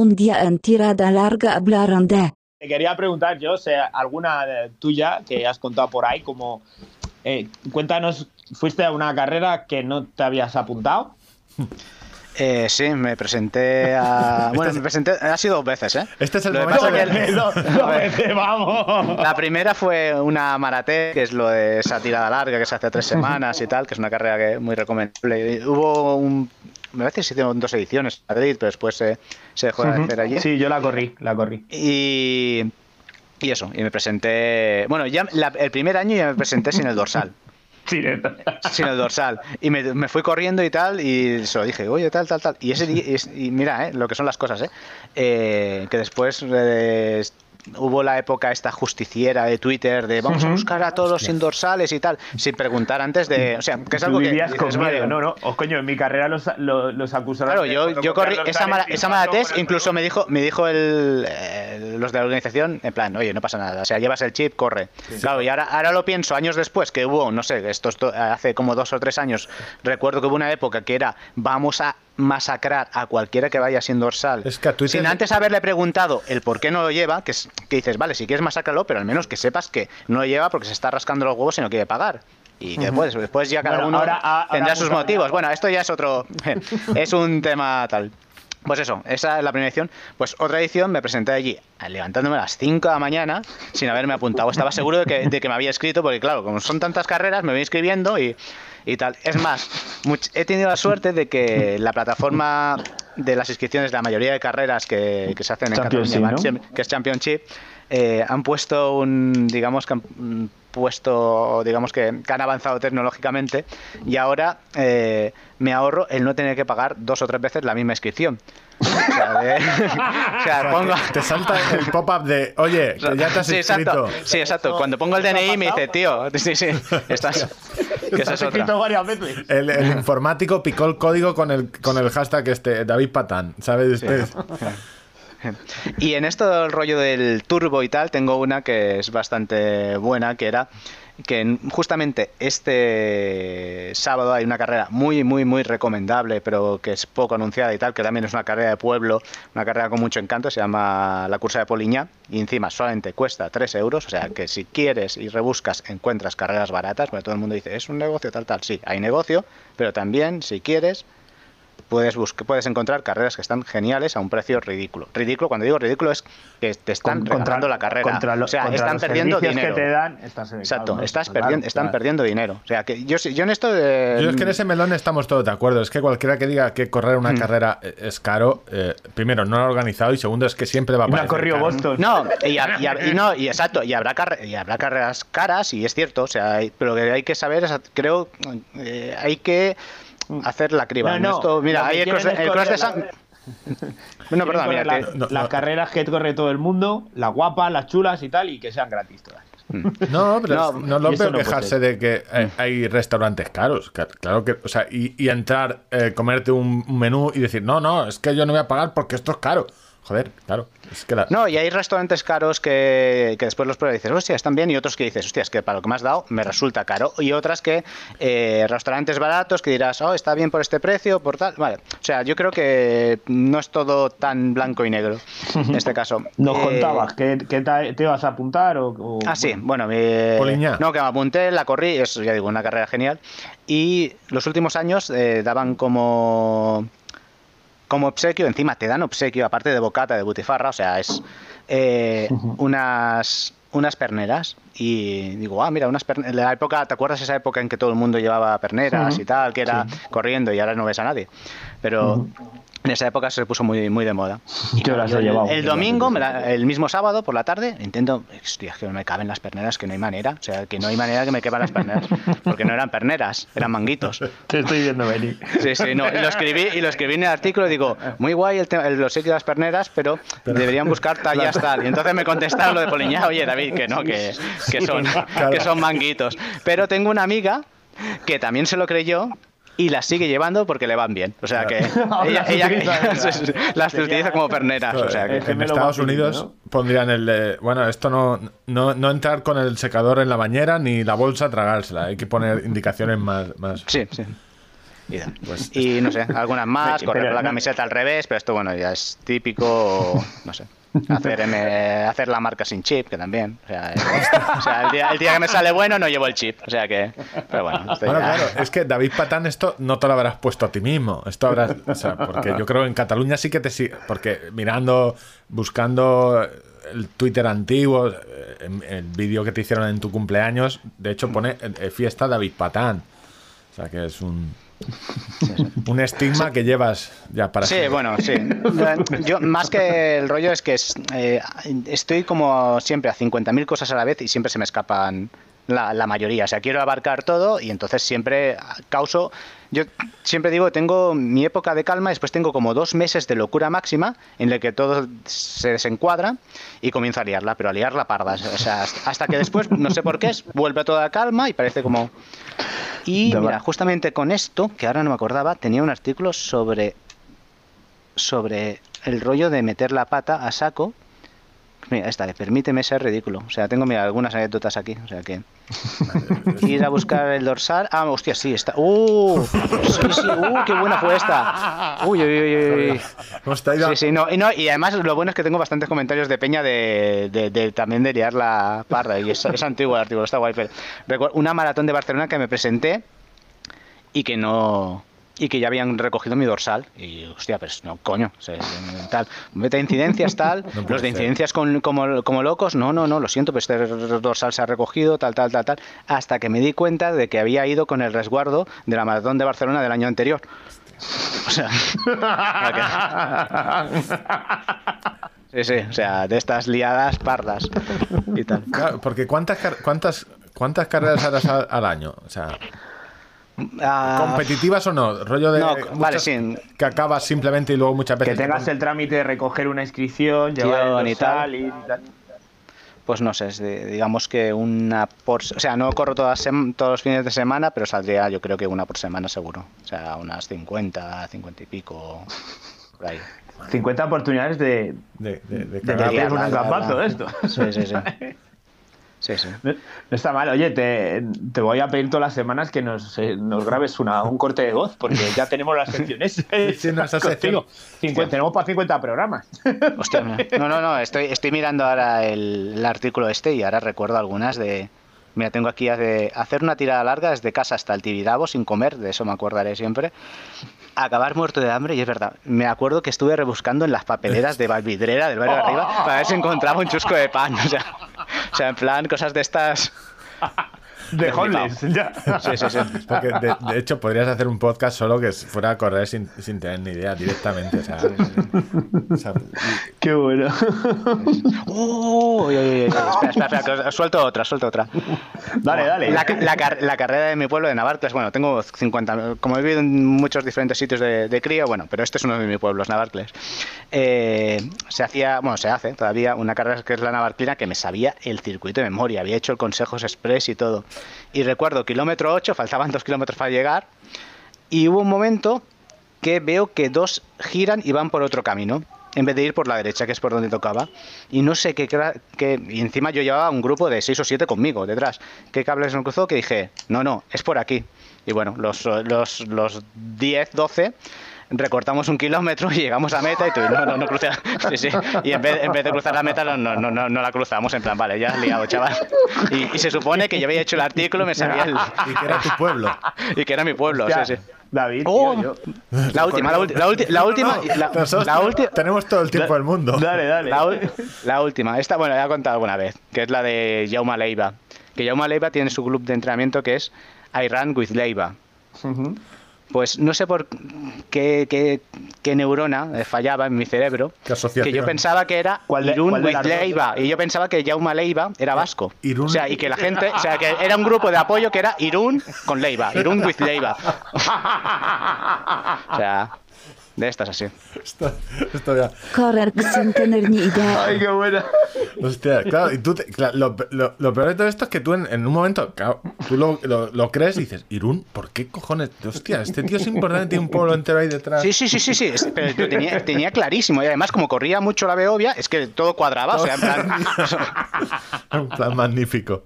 un día en tirada larga hablaron de... Te quería preguntar yo, si alguna tuya que has contado por ahí, como eh, cuéntanos, ¿fuiste a una carrera que no te habías apuntado? Eh, sí, me presenté a. Bueno, me presenté. Ha sido dos veces, ¿eh? Este es el Lo que momento pasa que- que el- Dos veces, vamos. La primera fue una maratón, que es lo de esa tirada larga que se hace tres semanas y tal, que es una carrera que muy recomendable. Y hubo un. Me parece que se hicieron dos ediciones en Madrid, pero después se, se dejó de hacer allí. Sí, yo la corrí, la corrí. Y. Y eso, y me presenté. Bueno, ya la- el primer año ya me presenté sin el dorsal. Sin el dorsal. Y me, me fui corriendo y tal, y se lo dije, oye, tal, tal, tal. Y ese día, y, y mira, eh, lo que son las cosas, ¿eh? Eh, que después eh, hubo la época esta justiciera de Twitter de vamos a buscar a todos sin dorsales y tal, sin preguntar antes de. O sea, que es algo que. dices, con vale, miedo, no, no. O coño, en mi carrera los, los, los acusaron. Claro, yo, yo corrí esa, tales esa por el incluso me dijo, me dijo el, eh, los de la organización, en plan, oye, no pasa nada, o sea, llevas el chip, corre. Claro, y ahora, ahora lo pienso, años después, que hubo, no sé, esto, esto hace como dos o tres años, recuerdo que hubo una época que era, vamos a masacrar a cualquiera que vaya sin dorsal, Es que a Twitter- sin antes haberle preguntado el por qué no lo lleva, que, es, que dices, vale, si quieres masacrarlo, pero al menos que sepas que no lo lleva porque se está rascando los huevos y no quiere pagar. Y que después, después ya cada Bueno, uno ahora- ahora tendrá sus motivos. Bueno, esto ya es otro. es un tema tal. Pues eso, esa es la primera edición. Pues otra edición me presenté allí levantándome a las 5 de la mañana sin haberme apuntado. Estaba seguro de que, de que me había escrito, porque claro, como son tantas carreras, me voy inscribiendo y, y tal. Es más, much- he tenido la suerte de que la plataforma de las inscripciones de la mayoría de carreras que, que se hacen en Cataluña, ¿no? que es Championship, eh, han puesto un, digamos que han mm, puesto, digamos que, que han avanzado tecnológicamente y ahora eh, me ahorro el no tener que pagar dos o tres veces la misma inscripción. O sea, de- o sea, pongo... Te salta el pop-up de, oye, que ya te has sí, inscrito. exacto. Sí, exacto. Cuando pongo el DNI me dice, tío, sí, sí, estás... Que esa es otra. varias veces. El, el informático picó el código con el, con el hashtag este, David Patán, ¿sabes? Este- Y en esto del rollo del turbo y tal, tengo una que es bastante buena, que era que en- justamente este sábado hay una carrera muy, muy, muy recomendable, pero que es poco anunciada y tal, que también es una carrera de pueblo, una carrera con mucho encanto, se llama la Cursa de Poliña, y encima solamente cuesta 3 euros, o sea que si quieres y rebuscas encuentras carreras baratas, porque todo el mundo dice, es un negocio tal, tal, sí, hay negocio, pero también si quieres puedes buscar, puedes encontrar carreras que están geniales a un precio ridículo. Ridículo, cuando digo ridículo es que te están regalando la carrera. contra lo- o sea, contra están los perdiendo dinero. que te dan, estás en el Exacto, ¿no? estás Claro, perdiendo, están claro. perdiendo dinero. O sea, que yo, yo en esto eh, Yo es que en ese melón estamos todos de acuerdo. Es que cualquiera que diga que correr Hmm. una carrera eh, es caro, eh, primero, no lo ha organizado y segundo, es que siempre va a Y me ha corrido caro. Boston. No, y no, y exacto, y habrá, carre- y habrá carreras caras, y es cierto, o sea, hay- pero lo que hay que saber es, creo, eh, hay que hacer la criba. No, no, esto, mira, hay el cross, el cross de San... la- No, perdón, mira, las, No, las no. carreras que corre todo el mundo, las guapas, las chulas y tal, y que sean gratis todas. No, pero No, lo veo quejarse de que eh, hay restaurantes caros. Ca- Claro que, o sea, y, y entrar, eh, comerte un menú y decir, no, no, es que yo no voy a pagar porque esto es caro. Joder, claro. Es que la- No, y hay restaurantes caros que, que después los pruebas y dices, hostia, están bien, y otros que dices, hostia, es que para lo que me has dado me resulta caro. Y otras que, eh, restaurantes baratos que dirás, oh, está bien por este precio, por tal. Vale, o sea, yo creo que no es todo tan blanco y negro en este caso. Nos Eh, contabas que, que te, te ibas a apuntar o. o- Ah, sí, bueno, eh, no, que me apunté, la corrí, es, ya digo, una carrera genial. Y los últimos años eh, daban como como obsequio, encima te dan obsequio, aparte de bocata, de butifarra, o sea, es eh, unas unas perneras y digo, ah, mira, unas perneras. La época, ¿te acuerdas esa época en que todo el mundo llevaba perneras y tal, que era corriendo y ahora no ves a nadie? Pero en esa época se puso muy, muy de moda. Las he el, llevado. el domingo, me la- el mismo sábado por la tarde, intento, hostia, que no me caben las perneras, que no hay manera, o sea, que no hay manera que me quepan las perneras, porque no eran perneras, eran manguitos. Te estoy viendo venir. Sí, sí, no, y lo escribí, y lo escribí en el artículo y digo, muy guay el, tema- el- los sitios de las perneras, pero, deberían buscar tallas tal. Y entonces me contestaron lo de Poliñá, oye David, que no, que, que son, que son manguitos. Pero tengo una amiga que también se lo creyó y las sigue llevando porque le van bien. O sea que ella, las ella- las utiliza como perneras. O sea que, en Estados Unidos ¿no? pondrían el de, bueno, esto no, no, no entrar con el secador en la bañera ni la bolsa tragársela. Hay que poner indicaciones más... más... sí, sí. Pues y no sé, algunas más, correr la camiseta al revés, pero esto bueno, ya es típico, no sé. Hacer, M- hacer la marca sin chip, que también. O sea, eh, o sea, el, día, el día que me sale bueno no llevo el chip. O sea que. Pero bueno, Bueno, claro, es que David Patán esto no te lo habrás puesto a ti mismo. Esto habrás, o sea, porque yo creo que en Cataluña sí que te sigue, porque mirando, buscando el Twitter antiguo, eh, el vídeo que te hicieron en tu cumpleaños, de hecho pone eh, fiesta David Patán. O sea que es un un estigma que llevas ya para Sí, bueno, sí. Yo, más que el rollo es que es, eh, estoy como siempre a 50.000 cosas a la vez y siempre se me escapan la, la mayoría. O sea, quiero abarcar todo y entonces siempre causo... Yo siempre digo, tengo mi época de calma, después tengo como dos meses de locura máxima en el que todo se desencuadra y comienzo a liarla, pero a liarla parda. O sea, hasta que después, no sé por qué, vuelve toda la calma y parece como... Y mira, justamente con esto, que ahora no me acordaba, tenía un artículo sobre sobre el rollo de meter la pata a saco. Mira, esta de permíteme ser ridículo. O sea, tengo mira, algunas anécdotas aquí. O sea que. Ir a buscar el dorsal. Ah, hostia, sí, está. ¡Uh! Sí, sí, ¡uh! ¡Qué buena fue esta! ¡Uy, uy, uy! uy, traído a- Sí, sí, no, y, no, y además lo bueno es que tengo bastantes comentarios de Peña de, de- de- también de liar la parda. Y es, es antiguo el artículo, está guay. Pero recuerdo una maratón de Barcelona que me presenté y que no y que ya habían recogido mi dorsal. Y hostia pues no coño o sea, tal. Meta de incidencias tal. Los de incidencias con, como, como locos no no no lo siento pues este dorsal se ha recogido tal tal tal tal. Hasta que me di cuenta de que había ido con el resguardo de la maratón de Barcelona del año anterior. O sea sí sí o sea de estas liadas pardas y tal. Claro, porque ¿cuántas, car- cuántas, cuántas carreras harás al, al año? O sea, Ah, ¿competitivas o no? Rollo de No, muchas vale, sí. que acabas simplemente y luego muchas veces Que te tengas el trámite de recoger una inscripción, llevar y tal. y tal. Pues no sé, es de- digamos que una por... O sea, no corro todas todos los fines de semana, pero saldría yo creo que una por semana seguro. O sea, unas 50, 50 y pico, por ahí. 50 oportunidades de, de, de, de de un liarla. esto. Sí, sí, sí. Sí, sí. No no está mal, oye, te, te voy a pedir todas las semanas que nos, eh, nos grabes una, un corte de voz, porque ya tenemos las secciones. Sí, no. 50 tenemos para 50 programas. Hostia, no, no, no, estoy, estoy mirando ahora el, el artículo este y ahora recuerdo algunas de... Mira, tengo aquí de hacer una tirada larga desde casa hasta el Tibidabo sin comer, de eso me acordaré siempre. Acabar muerto de hambre, y es verdad, me acuerdo que estuve rebuscando en las papeleras de Valvidrera, del barrio de arriba, para ver si encontraba un chusco de pan. O sea, o sea en plan, cosas de estas... De homeless, ya. Sí, sí, sí. Porque de, de hecho podrías hacer un podcast solo que fuera a correr sin, sin tener ni idea directamente. O sea, o sea, Qué bueno. ¡Oh! Espera, espera, espera, que suelto otra, suelto otra. Dale, dale. La, la car- la carrera de mi pueblo de Navarcles, bueno, tengo 50, como he vivido en muchos diferentes sitios de, de crío, bueno, pero este es uno de mis pueblos, Navarcles. Eh, se hacía, bueno, se hace todavía una carrera que es la Navarclina que me sabía el circuito de memoria, había hecho el Consejos Express y todo. Y recuerdo, kilómetro 8, faltaban dos kilómetros para llegar, y hubo un momento que veo que dos giran y van por otro camino. En vez de ir por la derecha, que es por donde tocaba. Y no sé qué. qué- y encima yo llevaba un grupo de 6 o 7 conmigo detrás. ¿Qué cables me cruzó? Que dije, no, no, es por aquí. Y bueno, los, los, los 10, 12 recortamos un kilómetro y llegamos a meta y tú, no, no, no crucé. Sí, sí. Y en vez, en vez de cruzar la meta, no, no, no, no, no la cruzamos. En plan, vale, ya has liado, chaval. Y, y se supone que yo había hecho el artículo, me sabía el. y que era tu pueblo. Y que era mi pueblo, Hostia, sí, sí. David, Oh, tío, yo- la última, la, ulti- la, ulti- la última, la, la última, tenemos todo el tiempo del mundo. Dale, dale. la, la última. Esta, bueno, ya he contado alguna vez, que es la de Jaume Leiva. Que Jaume Leiva tiene su club de entrenamiento que es I Run with Leiva. Ujú. Pues no sé por qué, qué- qué neurona eh, fallaba en mi cerebro. ¿Qué asociación? Que yo pensaba que era ¿Cuál de- Irún? Leiva. Y yo pensaba que Jaume Leiva era vasco. Irún- O sea, y que la gente, o sea, que era un grupo de apoyo que era Irún con Leiva. Irún with Leiva. O sea, de estas así. Esto, esto ya. Correr sin tener ni idea. Ay, qué buena. Hostia, claro, y tú, te- claro, lo, lo- lo peor de todo esto es que tú en, en un momento, claro, tú lo, lo- lo crees y dices, Irún, ¿por qué cojones? Hostia, este tío es importante, tiene un pueblo entero ahí detrás. Sí, sí, sí, sí, sí. Pero lo tenía, tenía clarísimo. Y además, como corría mucho la Beovia, es que todo cuadraba. O sea, en plan. Un plan magnífico.